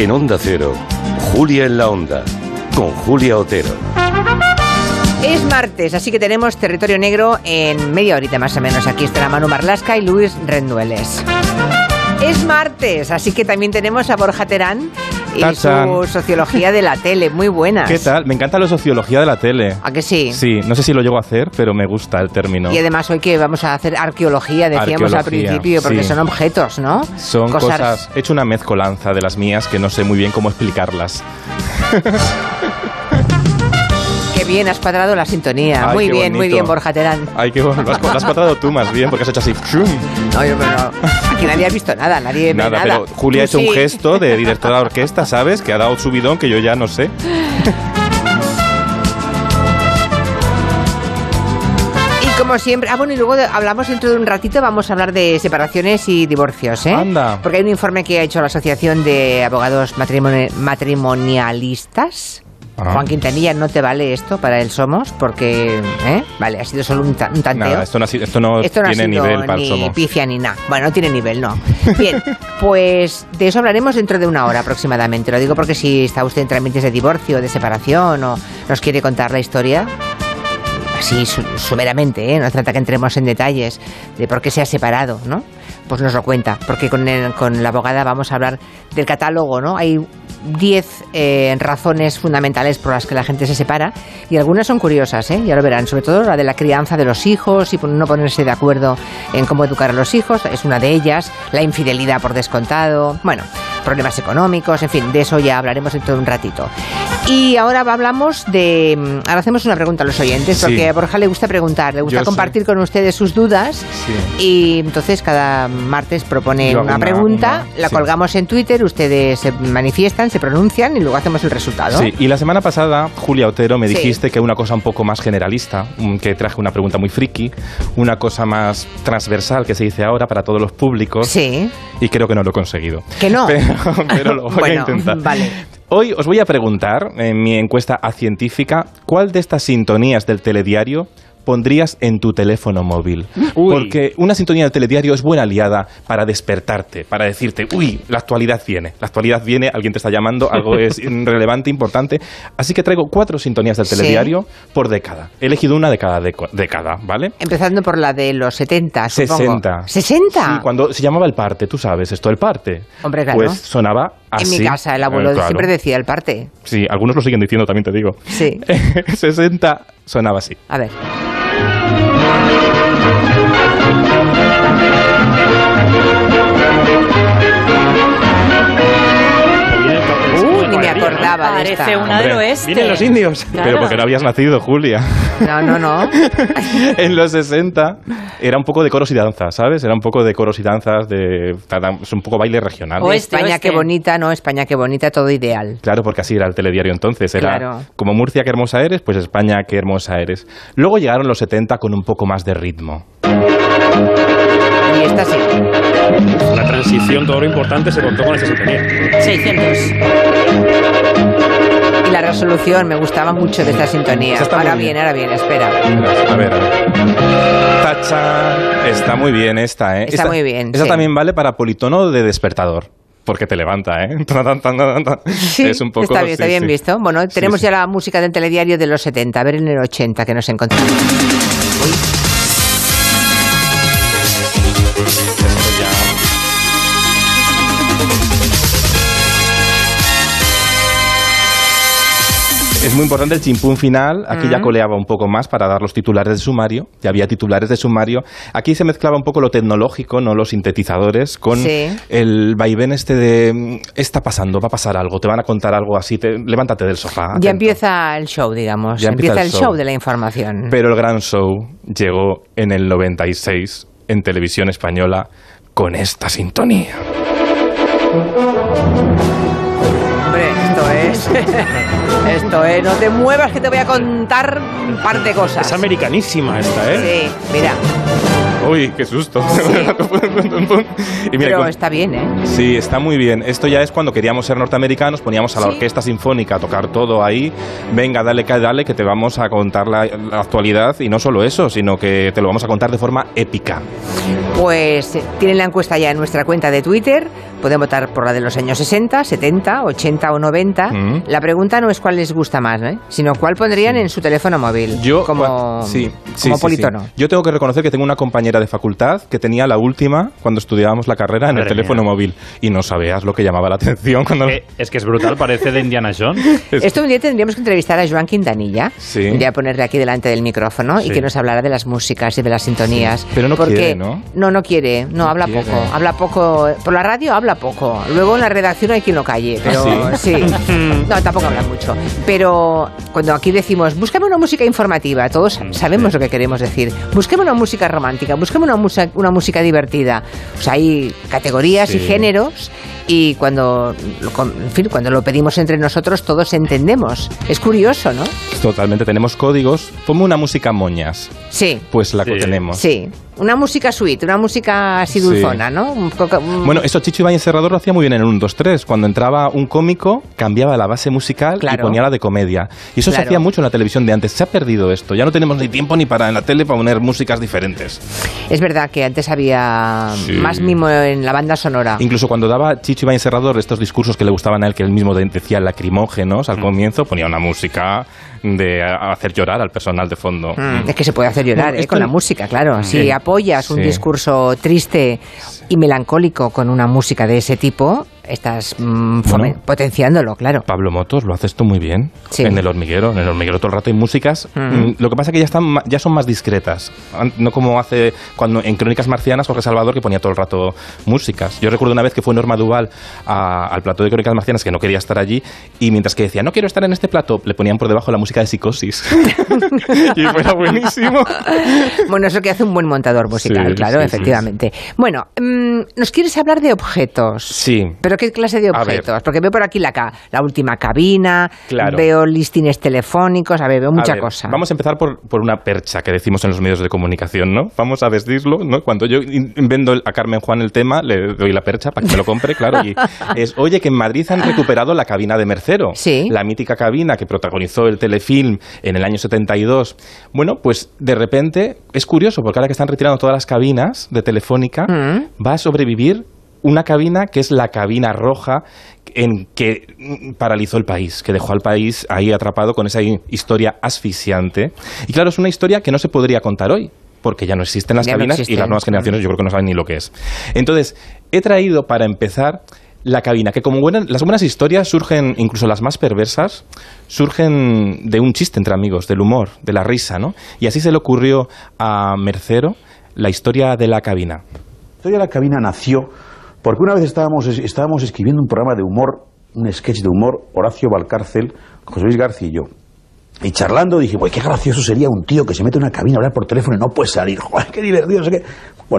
En Onda Cero, Julia en la Onda, con Julia Otero. Es martes, así que tenemos territorio negro en media horita más o menos. Aquí estará Manu Marlasca y Luis Rendueles. Es martes, así que también tenemos a Borja Terán y Tachan. su sociología de la tele, muy buenas. ¿Qué tal? Me encanta la sociología de la tele. ¿A que sí? Sí, no sé si lo llego a hacer, pero me gusta el término. Y además hoy que vamos a hacer arqueología, decíamos al Arqueología, principio, porque sí. son objetos, ¿no? Son cosas... He hecho una mezcolanza de las mías que no sé muy bien cómo explicarlas. Bien has cuadrado la sintonía. Ay, muy bien, muy bien, Borja Terán. Ay, qué bueno. Lo has, lo has cuadrado tú más bien, porque has hecho así... No, yo, pero no. Aquí nadie ha visto nada, nadie ve Nada, nada. pero Julia ha hecho un gesto de directora de orquesta, ¿sabes? Que ha dado subidón que yo ya no sé. Y como siempre, ah, bueno, y luego hablamos dentro de un ratito, vamos a hablar de separaciones y divorcios, ¿eh? Anda. Porque hay un informe que ha hecho la Asociación de Abogados Matrimoni- Matrimonialistas. Juan Quintanilla, no te vale esto para el Somos, porque, ¿eh? Vale, ha sido solo un, ta- un tanteo. Nada, esto no, ha sido- esto no Esto no ha tiene sido nivel para el ni Somos. pifia ni nada. Bueno, no tiene nivel, no. Bien, pues de eso hablaremos dentro de una hora aproximadamente. Lo digo porque si está usted en trámites de divorcio, de separación o nos quiere contar la historia, así su- sumeramente, ¿eh? no trata que entremos en detalles de por qué se ha separado, ¿no? Pues nos lo cuenta, porque con, el- con la abogada vamos a hablar del catálogo, ¿no? Hay 10 eh, razones fundamentales por las que la gente se separa. Y algunas son curiosas, ¿eh? ya lo verán, sobre todo la de la crianza de los hijos y no ponerse de acuerdo en cómo educar a los hijos, es una de ellas, la infidelidad por descontado, bueno, problemas económicos, en fin, de eso ya hablaremos dentro de un ratito. Y ahora hablamos de... mm, Ahora hacemos una pregunta a los oyentes, Sí. porque a Borja le gusta preguntar, le gusta Yo compartir con ustedes sus dudas. Sí. Y entonces cada martes propone Yo hago una, una- pregunta, una- la sí. colgamos en Twitter, ustedes se manifiestan, se pronuncian y luego hacemos el resultado. Sí, y la semana pasada, Julia Otero, me dijiste que una cosa un poco más generalista, que traje una pregunta muy friki, una cosa más transversal que se dice ahora para todos los públicos. Sí. Y creo que no lo he conseguido. Que no. Pero, pero lo voy Bueno, a intentar. vale. Hoy os voy a preguntar, en mi encuesta a científica, ¿cuál de estas sintonías del telediario pondrías en tu teléfono móvil? Uy. Porque una sintonía del telediario es buena aliada para despertarte, para decirte, uy, la actualidad viene, la actualidad viene, alguien te está llamando, algo es relevante, importante. Así que traigo cuatro sintonías del Sí. telediario por década. He elegido una de cada década, ¿vale? Empezando por la de los 70, supongo. 60. ¿60? Sí, cuando se llamaba el parte, tú sabes, esto el parte. Hombre, claro. Pues sonaba en así. mi casa el abuelo Eh, claro. siempre decía el parte. Sí, algunos lo siguen diciendo, también te digo. Sí. 60 sonaba así. A ver. Acordaba de esta. Parece una Hombre, del oeste. Vienen los indios. Claro. Pero porque no habías nacido, Julia. No, no, no. en los 60 era un poco de coros y danzas, ¿sabes? Era un poco de coros y danzas, de, es un poco baile regional. Oeste, España, oeste. qué bonita, no, España, qué bonita, todo ideal. Claro, porque así era el telediario entonces. Era Claro. como Murcia, qué hermosa eres, pues España, qué hermosa eres. Luego llegaron los 70 con un poco más de ritmo. Y esta sí. La transición, todo lo importante, se contó con esa sintonía. 600. Y la resolución, me gustaba mucho de esta sintonía. Está Ahora bien, bien. ahora bien, espera. A ver, a ver. Tacha. Está muy bien esta, ¿eh? Está muy bien, Esta sí. también vale para politono de despertador. Porque te levanta, ¿eh? Sí, es un poco, está bien, está sí, bien sí. visto. Bueno, tenemos ya la música del telediario de los 70. A ver en el 80 que nos encontramos. Uy. Es muy importante el chimpún final. Aquí ya Mm. coleaba un poco más para dar los titulares de sumario. Ya había titulares de sumario. Aquí se mezclaba un poco lo tecnológico, no los sintetizadores, con Sí. el vaivén este de está pasando, va a pasar algo, te van a contar algo así, te- levántate del sofá. Ya atento". empieza el show, digamos. Ya empieza el show. show de la información. Pero el gran show llegó en el 96 en televisión española con esta sintonía. Esto es. esto es. No te muevas que te voy a contar un par de cosas. Es americanísima esta, ¿eh? Sí, mira. Uy, qué susto. y mira, Pero con- está bien, ¿eh? Sí, está muy bien. Esto ya es cuando queríamos ser norteamericanos, poníamos a la Sí. orquesta sinfónica a tocar todo ahí. Venga, dale, que dale, que te vamos a contar la, la actualidad. Y no solo eso, sino que te lo vamos a contar de forma épica. Pues eh, tienen la encuesta ya en nuestra cuenta de Twitter. Pueden votar por la de los años 60, 70, 80 o 90. Mm. La pregunta no es cuál les gusta más, ¿eh? sino cuál pondrían en su teléfono móvil. Yo, como, sí, sí, como sí, politono. sí. Yo tengo que reconocer que tengo una compañera de facultad que tenía la última cuando estudiábamos la carrera en el teléfono mía. móvil y no sabías lo que llamaba la atención cuando Eh, es que es brutal, parece de Indiana Jones. Esto un día tendríamos que entrevistar a Joan Quintanilla. Sí. Un día ponerle aquí delante del micrófono y que nos hablara de las músicas y de las sintonías. Pero no Porque quiere, ¿no? No, no quiere. No, habla quiere. poco. Habla poco. Por la radio habla poco. Luego en la redacción hay quien lo calle. Pero ¿Sí? sí. No, tampoco habla mucho. Pero cuando aquí decimos, búscame una música informativa, todos Mm, sabemos lo que queremos decir. Búsqueme una música romántica, búsqueme una, musa- una música divertida. O sea, hay categorías y géneros y cuando, en fin, cuando lo pedimos entre nosotros todos entendemos. Es curioso, ¿no? totalmente tenemos códigos. Ponme una música moñas, Sí, pues la Sí. tenemos. sí. Una música sweet, una música así Sí. dulzona, ¿no? Un poco- un- Bueno, eso Chicho Ibáñez Serrador lo hacía muy bien en el 1, 2, 3. Cuando entraba un cómico, cambiaba la base musical Claro. y ponía la de comedia. Y eso se hacía mucho en la televisión de antes. Se ha perdido esto. Ya no tenemos ni tiempo ni para en la tele para poner músicas diferentes. Es verdad que antes había Sí. más mimo en la banda sonora. Incluso cuando daba Chicho Ibáñez Serrador estos discursos que le gustaban a él, que él mismo de- decía lacrimógenos al Mm. comienzo, ponía una música de hacer llorar al personal de fondo. Mm, Es que se puede hacer llorar Bueno, ¿eh? con la música, claro. Si Sí. Apoyas un Sí. discurso triste y melancólico con una música de ese tipo, estás mm, Bueno. potenciándolo, claro. Pablo Motos, lo haces tú muy bien. Sí. En el hormiguero. En el hormiguero todo el rato hay músicas. Mm. Mm, Lo que pasa es que ya, están, ya son más discretas. No como hace cuando en Crónicas Marcianas Jorge Salvador que ponía todo el rato músicas. Yo recuerdo una vez que fue Norma Duval a- al plató de Crónicas Marcianas que no quería estar allí y mientras que decía no quiero estar en este plato, le ponían por debajo la música de psicosis. y fuera buenísimo. Bueno, eso que hace un buen montador musical, Sí, claro, sí, efectivamente. Bueno, mm, ¿nos quieres hablar de objetos? Sí. ¿Pero qué clase de objetos? Porque veo por aquí la, ca- la última cabina, Claro. veo listines telefónicos, a ver, veo mucha A ver, cosa. Vamos a empezar por, por una percha que decimos en los medios de comunicación, ¿no? Vamos a desdislo, ¿no? Cuando yo vendo a Carmen Juan el tema, le doy la percha para que me lo compre, claro. Y es, oye, que en Madrid han recuperado la cabina de Mercero. Sí. La mítica cabina que protagonizó el telefilm en el año 72. Bueno, pues de repente es curioso, porque ahora que están retirando todas las cabinas de Telefónica, Mm. va a sobrevivir una cabina que es la cabina roja en que paralizó el país, que dejó al país ahí atrapado con esa hi- historia asfixiante. Y claro, es una historia que no se podría contar hoy, porque ya no existen las Ya no cabinas y las nuevas generaciones yo creo que no saben ni lo que es. Entonces, he traído para empezar la cabina, que como buenas, las buenas historias surgen, incluso las más perversas, surgen de un chiste entre amigos, del humor, de la risa, ¿no? Y así se le ocurrió a Mercero la historia de la cabina. La historia de la cabina nació porque una vez estábamos, escribiendo un programa de humor, un sketch de humor, Horacio Valcárcel, José Luis García y yo. Y charlando dije, uy, qué gracioso sería un tío que se mete en una cabina a hablar por teléfono y no puede salir. Joder, qué divertido,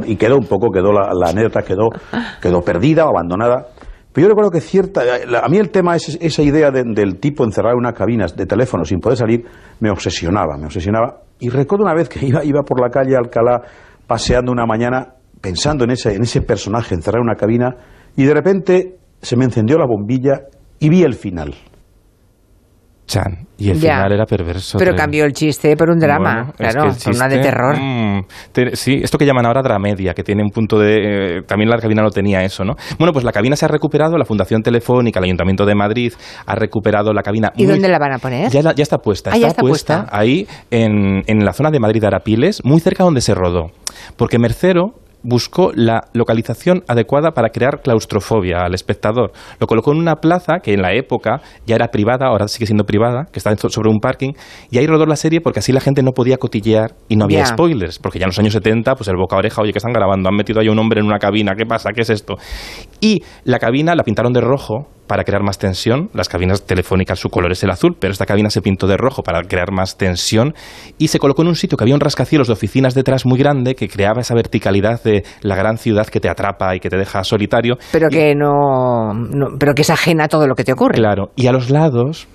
y quedó un poco, quedó la, la anécdota, quedó, perdida o abandonada. Pero yo recuerdo que cierta, a mí el tema, es, esa idea de- del tipo encerrado en una cabina de teléfono sin poder salir, me obsesionaba, me obsesionaba. Y recuerdo una vez que iba por la calle Alcalá paseando una mañana pensando en ese, en ese personaje encerrado en una cabina y de repente se me encendió la bombilla y vi el final. Chan. Y el Ya. final era perverso. Pero cambió el chiste por un drama, Bueno, es claro, que una de terror. mm, te- sí, esto que llaman ahora dramedia, que tiene un punto de... eh, también la cabina no tenía eso, ¿no? Bueno, pues la cabina se ha recuperado, la Fundación Telefónica, el Ayuntamiento de Madrid ha recuperado la cabina. ¿Y muy- dónde la van a poner? Ya, la- ya está puesta, Ah, está, ya está puesta, puesta. ahí en, en la zona de Madrid Arapiles, muy cerca donde se rodó. Porque Mercero buscó la localización adecuada para crear claustrofobia al espectador. Lo colocó en una plaza que en la época ya era privada, ahora sigue siendo privada, que está sobre un parking, y ahí rodó la serie porque así la gente no podía cotillear y no había spoilers, porque ya en los años 70, pues el boca a oreja, oye, que están grabando, han metido ahí un hombre en una cabina, ¿qué pasa? ¿Qué es esto? Y la cabina la pintaron de rojo para crear más tensión. Las cabinas telefónicas, su color es el azul, pero esta cabina se pintó de rojo para crear más tensión y se colocó en un sitio que había un rascacielos de oficinas detrás muy grande que creaba esa verticalidad de la gran ciudad que te atrapa y que te deja solitario. Pero Y- que no, no- pero que es ajena a todo lo que te ocurre. Claro, y a los lados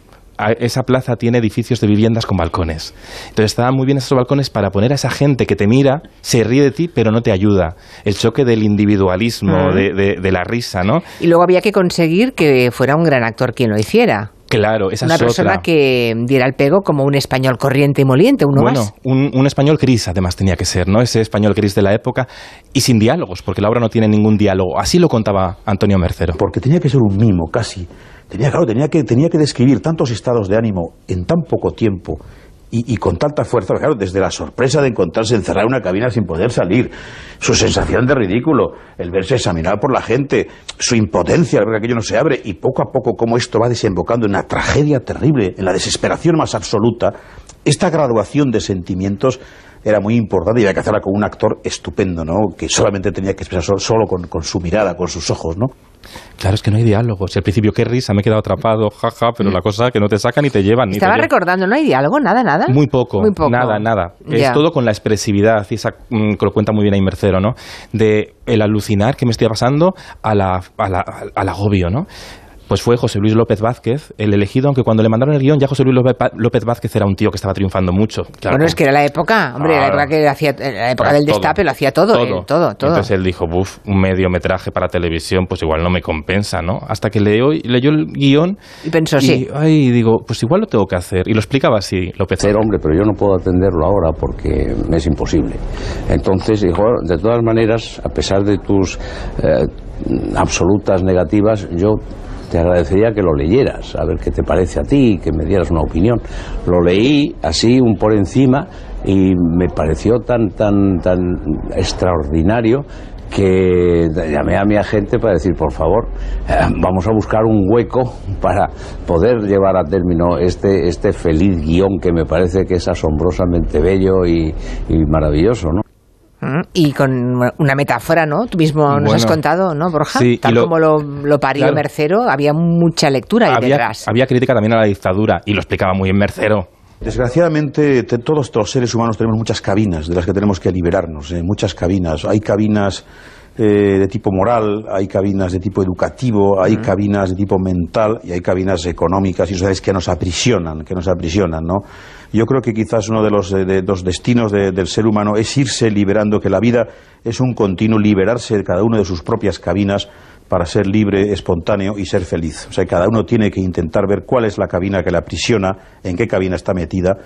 esa plaza tiene edificios de viviendas con balcones. Entonces estaban muy bien esos balcones para poner a esa gente que te mira, se ríe de ti, pero no te ayuda. El choque del individualismo, de, de- de la risa, ¿no? Y luego había que conseguir que fuera un gran actor quien lo hiciera. Claro, esa Una es persona otra. que diera el pego como un español corriente y moliente, uno bueno, más. un, un español gris además tenía que ser, ¿no? Ese español gris de la época y sin diálogos, porque la obra no tiene ningún diálogo. Así lo contaba Antonio Mercero. Porque tenía que ser un mimo, casi. Tenía, claro, tenía que, tenía que describir tantos estados de ánimo en tan poco tiempo y, con tanta fuerza, claro, desde la sorpresa de encontrarse encerrado en una cabina sin poder salir, su sensación de ridículo, el verse examinado por la gente, su impotencia ver que aquello no se abre, y poco a poco cómo esto va desembocando en una tragedia terrible, en la desesperación más absoluta, esta graduación de sentimientos era muy importante y había que hacerla con un actor estupendo, ¿no? Que solamente tenía que expresar solo, solo con, con su mirada, con sus ojos, ¿no? Claro, es que no hay diálogos. Y al principio, qué risa, me he quedado atrapado, jaja, pero la cosa es que no te sacan ni te llevan. Ni te Estaba llevan. recordando, ¿no hay diálogo? Nada, nada. Muy poco, Muy poco. nada, nada. Es todo con la expresividad, y esa, mm, que lo cuenta muy bien ahí Mercero, ¿no? De el alucinar que me estoy pasando a la, a la- al agobio, ¿no? Pues fue José Luis López Vázquez el elegido, aunque cuando le mandaron el guion ya José Luis López Vázquez era un tío que estaba triunfando mucho. Claro, bueno, es que era la época, hombre, la época que hacía, la época del todo. destape lo hacía todo, él, todo, todo. Entonces él dijo, buf, un mediometraje para televisión, pues igual no me compensa, ¿no? Hasta que leyó, leyó el guion Y pensó, y, sí. ay, digo, pues igual lo tengo que hacer. Y lo explicaba así, López ser hombre, pero yo no puedo atenderlo ahora porque me es imposible. Entonces, dijo, de todas maneras, a pesar de tus eh, absolutas negativas, yo te agradecería que lo leyeras, a ver qué te parece a ti, que me dieras una opinión. Lo leí así, un por encima, y me pareció tan, tan, tan extraordinario que llamé a mi agente para decir, por favor, eh, vamos a buscar un hueco para poder llevar a término este, este feliz guion que me parece que es asombrosamente bello y, y maravilloso, ¿no? Y con una metáfora, ¿no? Tú mismo nos Bueno, has contado, ¿no, Borja? sí, Tal lo- como lo, lo parió Claro. Mercero, había mucha lectura ahí había, detrás. había crítica también a la dictadura y lo explicaba muy bien Mercero. Desgraciadamente, te- todos los seres humanos tenemos muchas cabinas de las que tenemos que liberarnos, eh, muchas cabinas. Hay cabinas eh, de tipo moral, hay cabinas de tipo educativo, hay cabinas de tipo mental y hay cabinas económicas y sociales que nos aprisionan, que nos aprisionan, ¿no? Yo creo que quizás uno de los, eh, de los destinos de- del ser humano es irse liberando, que la vida es un continuo liberarse de cada uno de sus propias cabinas para ser libre, espontáneo y ser feliz. O sea, cada uno tiene que intentar ver cuál es la cabina que la aprisiona, en qué cabina está metida,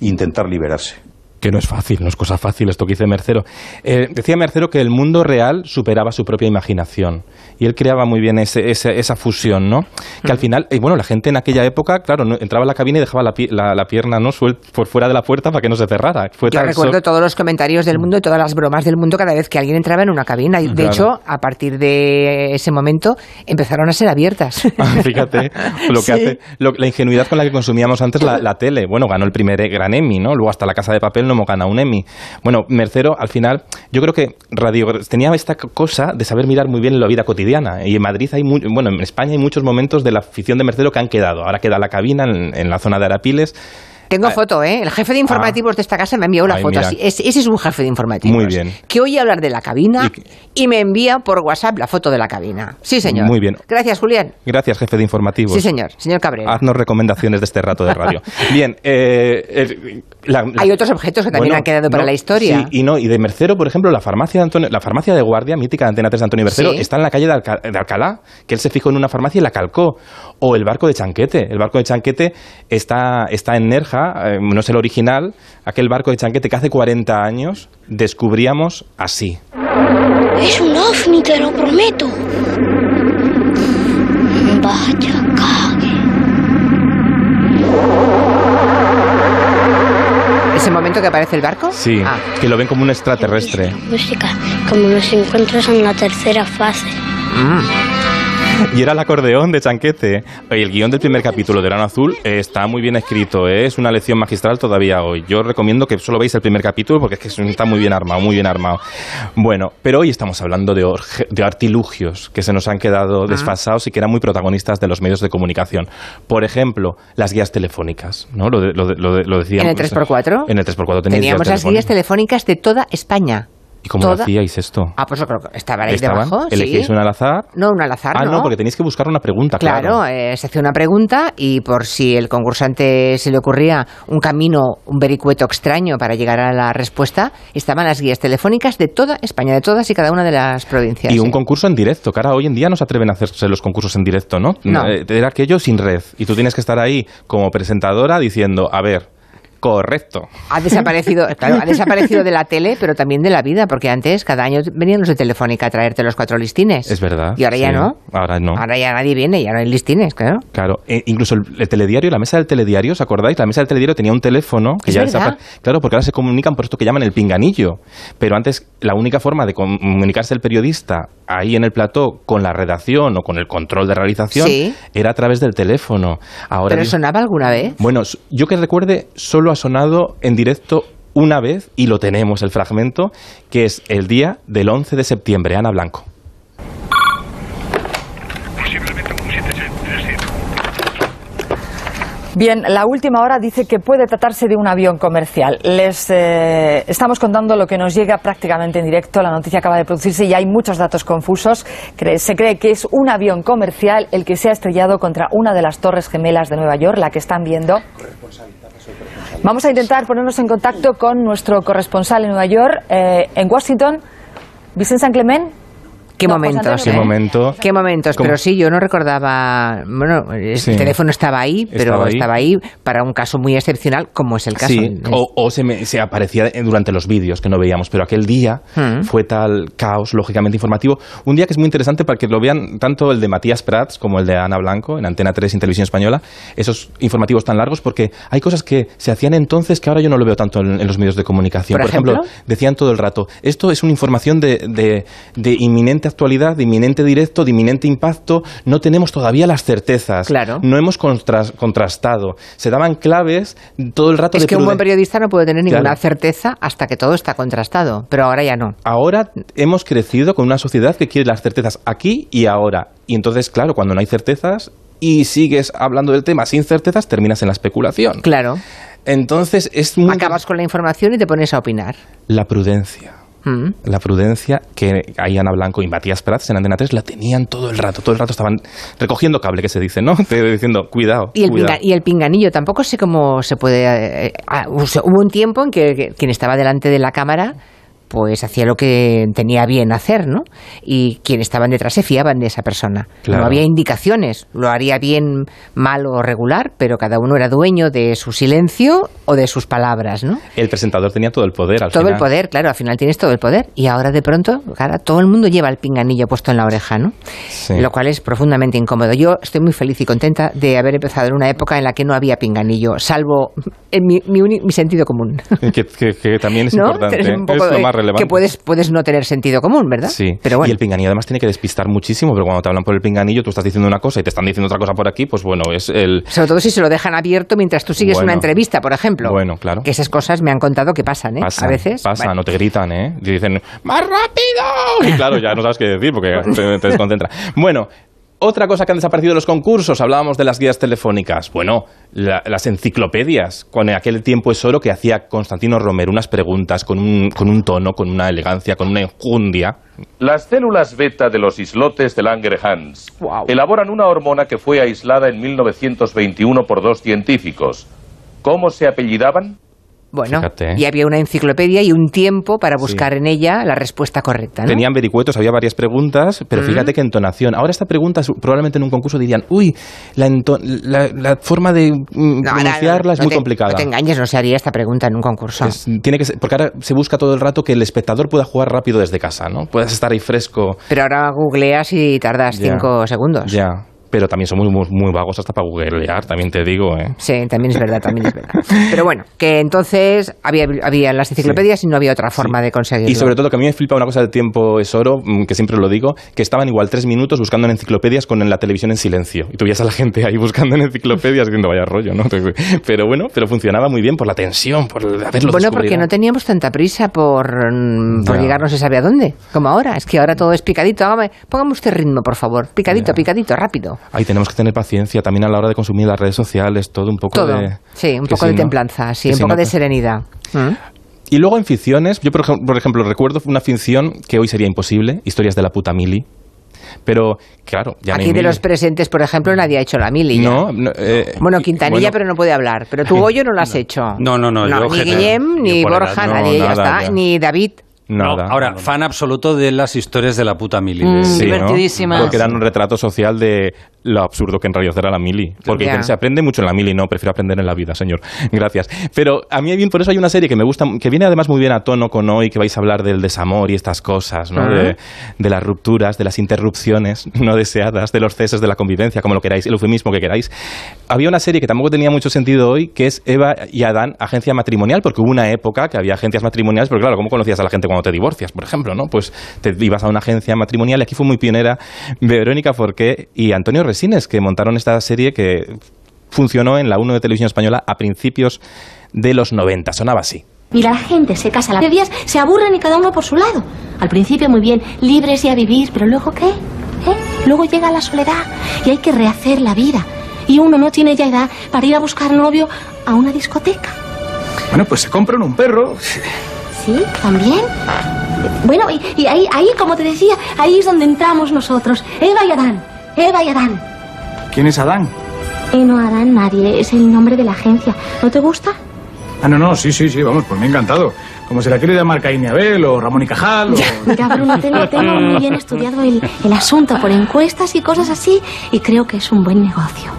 e intentar liberarse. Que no es fácil, no es cosa fácil esto que dice Mercero. Eh, decía Mercero que el mundo real superaba su propia imaginación. Y él creaba muy bien ese- ese- esa fusión, ¿no? Que al final, y bueno, la gente en aquella época, claro, no- entraba a la cabina y dejaba la, la- la pierna no suel- por fuera de la puerta para que no se cerrara. Fue Yo recuerdo shock- todos los comentarios del mundo y todas las bromas del mundo cada vez que alguien entraba en una cabina. De Claro. hecho, a partir de ese momento empezaron a ser abiertas. Ah, Fíjate lo que Sí. hace, lo- la ingenuidad con la que consumíamos antes la, la tele. Bueno, ganó el primer gran Emmy, ¿no? Luego hasta la Casa de Papel no ganado un Emmy. Bueno, Mercero, al final, yo creo que radio tenía esta cosa de saber mirar muy bien la vida cotidiana. Y en Madrid hay, mu- bueno, en España hay muchos momentos de la ficción de Mercero que han quedado. Ahora queda la cabina en, en la zona de Arapiles. Tengo Ah, foto, ¿eh? El jefe de informativos de esta casa me envió la Ay, foto. mira. así. Es- ese es un jefe de informativos. Muy bien. Que oye hablar de la cabina Y y, me envía por WhatsApp la foto de la cabina. Sí, señor. Muy bien. Gracias, Julián. Gracias, jefe de informativos. Sí, señor. Señor Cabrera. Haznos recomendaciones de este rato de radio. Bien, eh, la- la- Hay otros objetos que también han quedado para la historia. Sí, y no, y de Mercero, por ejemplo, la farmacia de Antonio, la farmacia de guardia mítica de Antena 3 de Antonio Mercero Sí. está en la calle de, Alca- de Alcalá, que él se fijó en una farmacia y la calcó. O el barco de Chanquete. El barco de Chanquete está, está en Nerja, eh, no es el original, aquel barco de Chanquete que hace 40 años descubríamos así. Es un ovni, te lo prometo. Vaya ¿Ese momento que aparece el barco? Sí, Ah. que lo ven como un extraterrestre. Música, como los encuentros en la tercera fase. Y era el acordeón de Chanquete. El guion del primer capítulo de Verano Azul está muy bien escrito, ¿eh? es una lección magistral todavía hoy. Yo recomiendo que solo veáis el primer capítulo porque es que está muy bien armado, muy bien armado. Bueno, pero hoy estamos hablando de, orge- de artilugios que se nos han quedado desfasados y que eran muy protagonistas de los medios de comunicación. Por ejemplo, las guías telefónicas, ¿no? Lo, de- lo, de- lo lo decíamos. ¿En el 3x4? En el 3x4 teníais Teníamos las guías telefónicas de toda España. ¿Y cómo lo hacíais esto? Ah, pues yo creo que estaban ahí ¿Estaban? debajo. ¿Elegíais sí. una al azar? No, un al azar, Ah, no. no, porque tenéis que buscar una pregunta, claro. Claro, eh, se hacía una pregunta y por si el concursante se le ocurría un camino, un vericueto extraño para llegar a la respuesta, estaban las guías telefónicas de toda España, de todas y cada una de las provincias. Y un concurso en directo, ahora hoy en día no se atreven a hacerse los concursos en directo, ¿no? No. Eh, Era aquello sin red. Y tú tienes que estar ahí como presentadora diciendo, a ver, correcto. Ha desaparecido, claro, ha desaparecido de la tele, pero también de la vida, porque antes cada año venían los de Telefónica a traerte los cuatro listines. Es verdad. Y ahora ya no. Ahora no. Ahora ya nadie viene, ya no hay listines, claro. Claro, e incluso el, el telediario, la mesa del telediario, ¿os acordáis? La mesa del telediario tenía un teléfono que Es ya verdad. Claro, porque ahora se comunican por esto que llaman el pinganillo. Pero antes la única forma de comunicarse el periodista ahí en el plató con la redacción o con el control de realización Sí. era a través del teléfono. Ahora ¿Pero sonaba alguna vez? Bueno, yo que recuerde, solo ha sonado en directo una vez, y lo tenemos el fragmento, que es el día del 11 de septiembre, Ana Blanco. Bien, la última hora dice que puede tratarse de un avión comercial. Les eh, estamos contando lo que nos llega prácticamente en directo. La noticia acaba de producirse y hay muchos datos confusos. Se cree que es un avión comercial el que se ha estrellado contra una de las torres gemelas de Nueva York, la que están viendo. Vamos a intentar ponernos en contacto con nuestro corresponsal en Nueva York, eh, en Washington, Vicente San Clement. ¿Qué No, José momentos? Qué eh? momento. ¿Qué momentos? ¿Cómo? Pero sí, yo no recordaba. Bueno, el Sí. teléfono estaba ahí, pero Estaba estaba ahí. ahí. para un caso muy excepcional, como es el caso. Sí, o, o se, me- se aparecía durante los vídeos que no veíamos, pero aquel día Mm. fue tal caos, lógicamente informativo. Un día que es muy interesante para que lo vean tanto el de Matías Prats como el de Ana Blanco en Antena 3 en Televisión Española, esos informativos tan largos, porque hay cosas que se hacían entonces que ahora yo no lo veo tanto en, en los medios de comunicación. ¿Por ejemplo? decían todo el rato, esto es una información de, de- de inminente actualidad, de inminente directo, de inminente impacto, no tenemos todavía las certezas, Claro. no hemos contras- contrastado. Se daban claves todo el rato Es de que un buen periodista no puede tener ninguna Claro. certeza hasta que todo está contrastado, pero ahora ya no. Ahora hemos crecido con una sociedad que quiere las certezas aquí y ahora. Y entonces, claro, cuando no hay certezas y sigues hablando del tema sin certezas, terminas en la especulación. Claro. Entonces, es muy... Acabas con la información y te pones a opinar. La prudencia. Mm. La prudencia que ahí Ana Blanco y Matías Prats en Antena 3 la tenían todo el rato. Todo el rato estaban recogiendo cable, que se dice, ¿no? Te- Diciendo, cuidado, Y el, cuidado. pinga- y el pinganillo, tampoco sé cómo se puede... eh, eh, ah, hubo un tiempo en que, que quien estaba delante de la cámara pues hacía lo que tenía bien hacer, ¿no? Y quienes estaban detrás se fiaban de esa persona. Claro. No había indicaciones, lo haría bien, mal o regular, pero cada uno era dueño de su silencio o de sus palabras, ¿no? El presentador tenía todo el poder al todo final. el poder, claro, al final tienes todo el poder. Y ahora de pronto, ahora todo el mundo lleva el pinganillo puesto en la oreja, ¿no? Sí. Lo cual es profundamente incómodo. Yo estoy muy feliz y contenta de haber empezado en una época en la que no había pinganillo, salvo en mi, mi uni- mi sentido común. Que, que- que también es ¿No? importante. Un poco es lo de- más relevante. Que puedes, puedes no tener sentido común, ¿verdad? Sí, Pero bueno. y el pinganillo además tiene que despistar muchísimo, pero cuando te hablan por el pinganillo, tú estás diciendo una cosa y te están diciendo otra cosa por aquí, pues bueno, es el... Sobre todo si se lo dejan abierto mientras tú sigues Bueno. una entrevista, por ejemplo. Bueno, claro. Que esas cosas me han contado que pasan, ¿eh? Pasan, a veces. pasan, no te gritan, ¿eh? Y dicen, ¡más rápido! Y claro, ya no sabes qué decir porque te, te desconcentra. Bueno, otra cosa que han desaparecido de los concursos, hablábamos de las guías telefónicas. Bueno, la- las enciclopedias, con aquel tiempo es oro que hacía Constantino Romero unas preguntas con un, con un tono, con una elegancia, con una enjundia. Las células beta de los islotes de Langerhans Guau. elaboran una hormona que fue aislada en 1921 por dos científicos. ¿Cómo se apellidaban? Bueno, Fíjate, ¿eh? y había una enciclopedia y un tiempo para buscar en ella la respuesta correcta, ¿no? Tenían vericuetos, había varias preguntas, pero fíjate qué entonación. Ahora esta pregunta probablemente en un concurso dirían, uy, la, la, la forma de mm, No, pronunciarla es no muy te- complicada. No te engañes, no se haría esta pregunta en un concurso. Es- tiene que ser- porque ahora se busca todo el rato que el espectador pueda jugar rápido desde casa, ¿no? Puedas estar ahí fresco. Pero ahora googleas y tardas Ya. cinco segundos. Ya. Pero también somos muy, muy vagos hasta para googlear, también te digo, ¿eh? Sí, también es verdad, también es verdad. Pero bueno, que entonces había, había las enciclopedias y no había otra forma de conseguirlo. Y sobre todo que a mí me flipa una cosa del tiempo es oro, mm, que siempre lo digo, que estaban igual tres minutos buscando en enciclopedias con la televisión en silencio. Y tú veías a la gente ahí buscando en enciclopedias diciendo vaya rollo, ¿no? Pero bueno, pero funcionaba muy bien por la tensión, por haberlo Bueno, porque no teníamos tanta prisa por, mm, por llegar no se sabe a dónde, como ahora. Es que ahora todo es picadito. Hágame, póngame usted ritmo, por favor. Picadito, picadito, rápido. Ahí tenemos que tener paciencia también a la hora de consumir las redes sociales, todo un poco Todo. de... Sí, un si de no- templanza, sí, un si poco no de serenidad. ¿Mm? Y luego en ficciones, yo por, ejem- por ejemplo recuerdo una ficción que hoy sería imposible, Historias de la puta mili. Pero, claro, ya no hay Aquí de mili. los presentes, por ejemplo, nadie ha hecho la mili. ya. No, no, eh, Bueno, Quintanilla, bueno, pero no puede hablar. Pero tú, Goyo, no lo has hecho. No, no, no, yo ni. Guillem, ni Borja, nadie, ya está. ya. Ni David. Nada. Ahora, fan absoluto de las historias de la puta mili. Mm, Sí, ¿no? divertidísimas. Porque eran un retrato social de lo absurdo que en realidad era la mili. Porque dicen, se aprende mucho en la mili, no, prefiero aprender en la vida, señor. Gracias. Pero a mí bien, por eso hay una serie que me gusta, que viene además muy bien a tono con hoy, que vais a hablar del desamor y estas cosas, ¿no? De, de las rupturas, de las interrupciones no deseadas, de los ceses de la convivencia, como lo queráis, el eufemismo que queráis. Había una serie que tampoco tenía mucho sentido hoy, que es Eva y Adán, agencia matrimonial, porque hubo una época que había agencias matrimoniales, pero claro, ¿cómo conocías a la gente cuando te divorcias, por ejemplo, no? Pues te ibas a una agencia matrimonial y aquí fue muy pionera Verónica Forqué y Antonio Resines, que montaron esta serie que funcionó en la 1 de Televisión Española a principios de los 90. Sonaba así. Mira, la gente se casa las días, se aburren y cada uno por su lado. Al principio muy bien, libres y a vivir, pero luego ¿qué? ¿Eh? Luego llega la soledad y hay que rehacer la vida. Y uno no tiene ya edad para ir a buscar novio a una discoteca. Bueno, pues se compran un perro. ¿Sí? ¿También? Bueno, y, y ahí, ahí, como te decía, ahí es donde entramos nosotros. Eva y Adán. Eva y Adán. ¿Quién es Adán? Eh, no, Adán, nadie. Es el nombre de la agencia. ¿No te gusta? Ah, no, no, sí, sí, sí, vamos, pues me ha encantado. Como se la quiere llamar Caín y Abel o Ramón y Cajal o... Mira, Bruno, tengo, tengo muy bien estudiado el, el asunto por encuestas y cosas así y creo que es un buen negocio.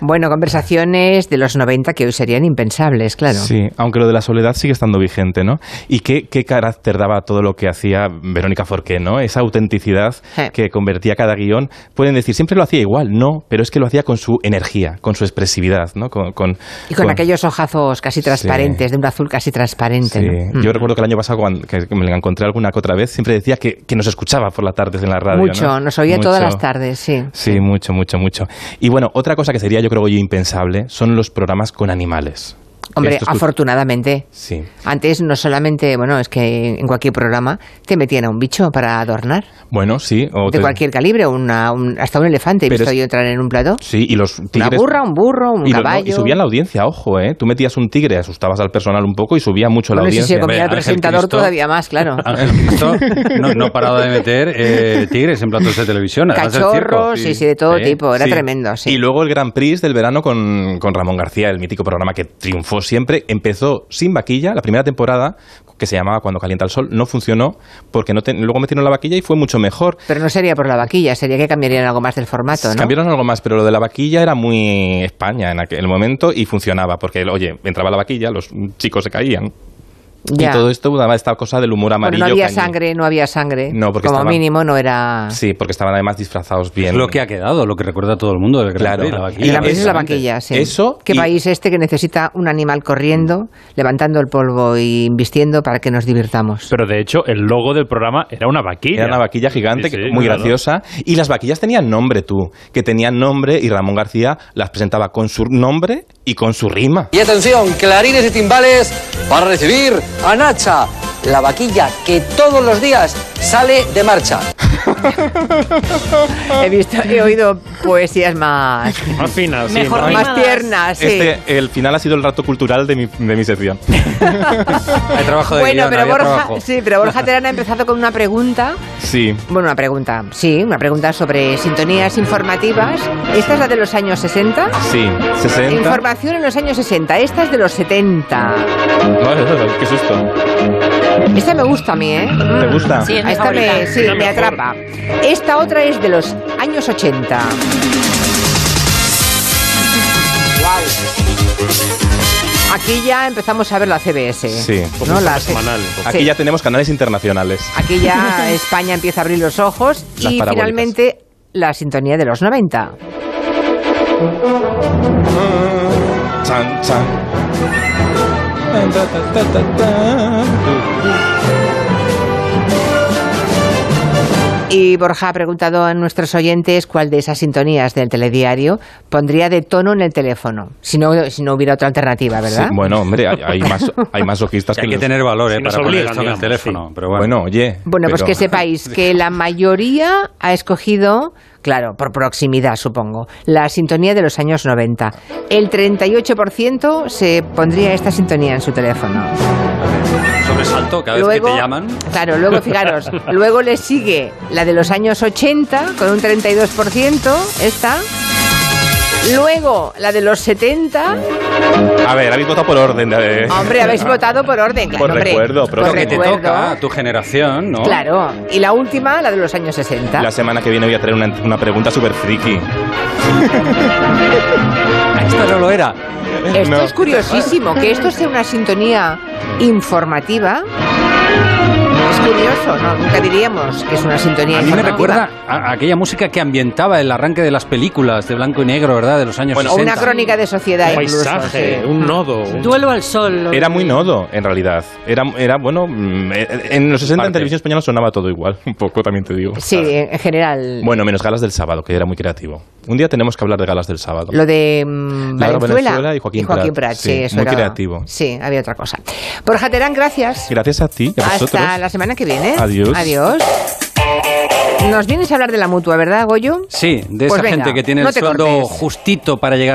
Bueno, conversaciones de los 90 que hoy serían impensables, claro. Sí, aunque lo de la soledad sigue estando vigente, ¿no? ¿Y qué, qué carácter daba todo lo que hacía Verónica Forqué, ¿no? Esa autenticidad Eh. que convertía cada guion. Pueden decir, siempre lo hacía igual, no, pero es que lo hacía con su energía, con su expresividad, ¿no? Con, con- Y con, aquellos ojazos casi transparentes, de un azul casi transparente. Sí. ¿no? Yo Mm. recuerdo que el año pasado, cuando que me la encontré alguna que otra vez, siempre decía que, que nos escuchaba por las tardes en la radio. Mucho, ¿no? nos oía todas las tardes, sí. Sí, mucho, mucho, mucho. Y bueno, otra cosa que sería yo creo yo impensable son los programas con animales. Hombre, afortunadamente. Sí. Antes no solamente, bueno, es que en cualquier programa te metían a un bicho para adornar. Bueno, sí. o De te- cualquier calibre, una, un- hasta un elefante he visto es- yo entrar en un plato. Sí, y los Una tigres... burra, un burro, un y, lo- no, caballo. y subían la audiencia, ojo, ¿eh? Tú metías un tigre, asustabas al personal un poco y subía mucho la Bueno, y si audiencia. se comía el presentador Cristo- todavía más, claro. Ángel Cristo no, no ha parado de meter eh, tigres en platos de televisión. Cachorros, sí, sí, de todo tipo. Era Sí. tremendo, sí. Y luego el Gran Prix del verano con, con Ramón García, el mítico programa que triunfó siempre, empezó sin vaquilla, la primera temporada, que se llamaba Cuando calienta el sol, no funcionó porque no te- luego metieron la vaquilla y fue mucho mejor. Pero no sería por la vaquilla, sería que cambiarían algo más del formato, ¿no? Cambiaron algo más, pero lo de la vaquilla era muy España en aquel momento y funcionaba, porque, oye, entraba la vaquilla, los chicos se caían. Ya. Y todo esto daba esta cosa del humor Bueno, amarillo. no había sangre, no había sangre. No, porque Como estaban- mínimo no era... Sí, porque estaban además disfrazados bien. Es lo que ha quedado, lo que recuerda a todo el mundo del Gran Claro. Prix, la El vaquilla. Gran la vaquilla, sí. Eso ¿Qué y- país este que necesita un animal corriendo, levantando el polvo y vistiendo para que nos divirtamos? Pero de hecho, el logo del programa era una vaquilla. Era una vaquilla gigante, Sí, que- sí, muy claro. graciosa. Y las vaquillas tenían nombre, tú. Que tenían nombre y Ramón García las presentaba con su nombre y con su rima. Y atención, clarines y timbales para recibir a Nacha, la vaquilla que todos los días sale de marcha. He visto, he oído poesías más... Más finas, sí, Mejor ¿no? más tiernas, sí. Este, el final ha sido el rato cultural de mi, de mi sección. Hay trabajo de Bueno, guion, pero Borja, trabajo. sí, pero Borja Terán ha empezado con una pregunta. Sí. Bueno, una pregunta, sí, una pregunta sobre sintonías informativas. Esta es la de los años 60. Sí, 60. Información en los años 60. Esta es de los 70. Ay, qué susto. Esta me gusta a mí, ¿eh? ¿Te gusta? Sí, Esta me, sí, me atrapa. Esta otra es de los años 80. Aquí ya empezamos a ver la CBS. Sí. ¿no? La C- Aquí Sí. ya tenemos canales internacionales. Aquí ya España empieza a abrir los ojos Las y parabólicas. finalmente la sintonía de los 90. Chan, chan. Ta, ta, ta, y Borja ha preguntado a nuestros oyentes cuál de esas sintonías del telediario pondría de tono en el teléfono, si no, si no hubiera otra alternativa, ¿verdad? Sí, bueno, hombre, hay, hay más, hay masoquistas Hay que que los- tener valor eh, para poner obligan, esto en el digamos, teléfono. sí. Pero bueno. Bueno, oye. Bueno, pues pero- que sepáis que la mayoría ha escogido claro, por proximidad, supongo. La sintonía de los años 90. El 38% se pondría esta sintonía en su teléfono. Sobresalto cada vez que te llaman. Claro, luego fijaros, luego le sigue la de los años 80 con un 32%, esta. Luego la de los 70. A ver, habéis votado por orden. De... Hombre, habéis votado por orden, claro, Por hombre. recuerdo, Por pero- Lo que te recuerdo. toca a tu generación, ¿no? Claro. Y la última, la de los años 60. La semana que viene voy a traer una, una pregunta súper friki. Esta no lo era. Esto No. es curiosísimo, que esto sea una sintonía informativa. Es curioso, ¿no? Nunca diríamos que es una sintonía A mí me recuerda a aquella música que ambientaba el arranque de las películas de blanco y negro, ¿verdad? De los años O 60. una crónica de sociedad Un incluso. paisaje, sí. un nodo. Duelo al sol. Era muy nodo, en realidad. Era, era bueno, mm, eh, en los 60 en televisión española sonaba todo igual. Un poco, también te digo. Sí, en general. Bueno, menos galas del sábado, que era muy creativo. Un día tenemos que hablar de galas del sábado. Lo de mm, Laura Valenzuela, Valenzuela y Joaquín Prat, Prat. sí, Sí, eso muy era- creativo. Sí, había otra cosa. Borja Terán, gracias. Gracias a ti y a vosotros. Hasta la semana que viene. Adiós. Adiós. Nos vienes a hablar de la mutua, ¿verdad, Goyo? Sí, de Pues esa venga, gente que tiene no el sueldo cortes. justito para llegar a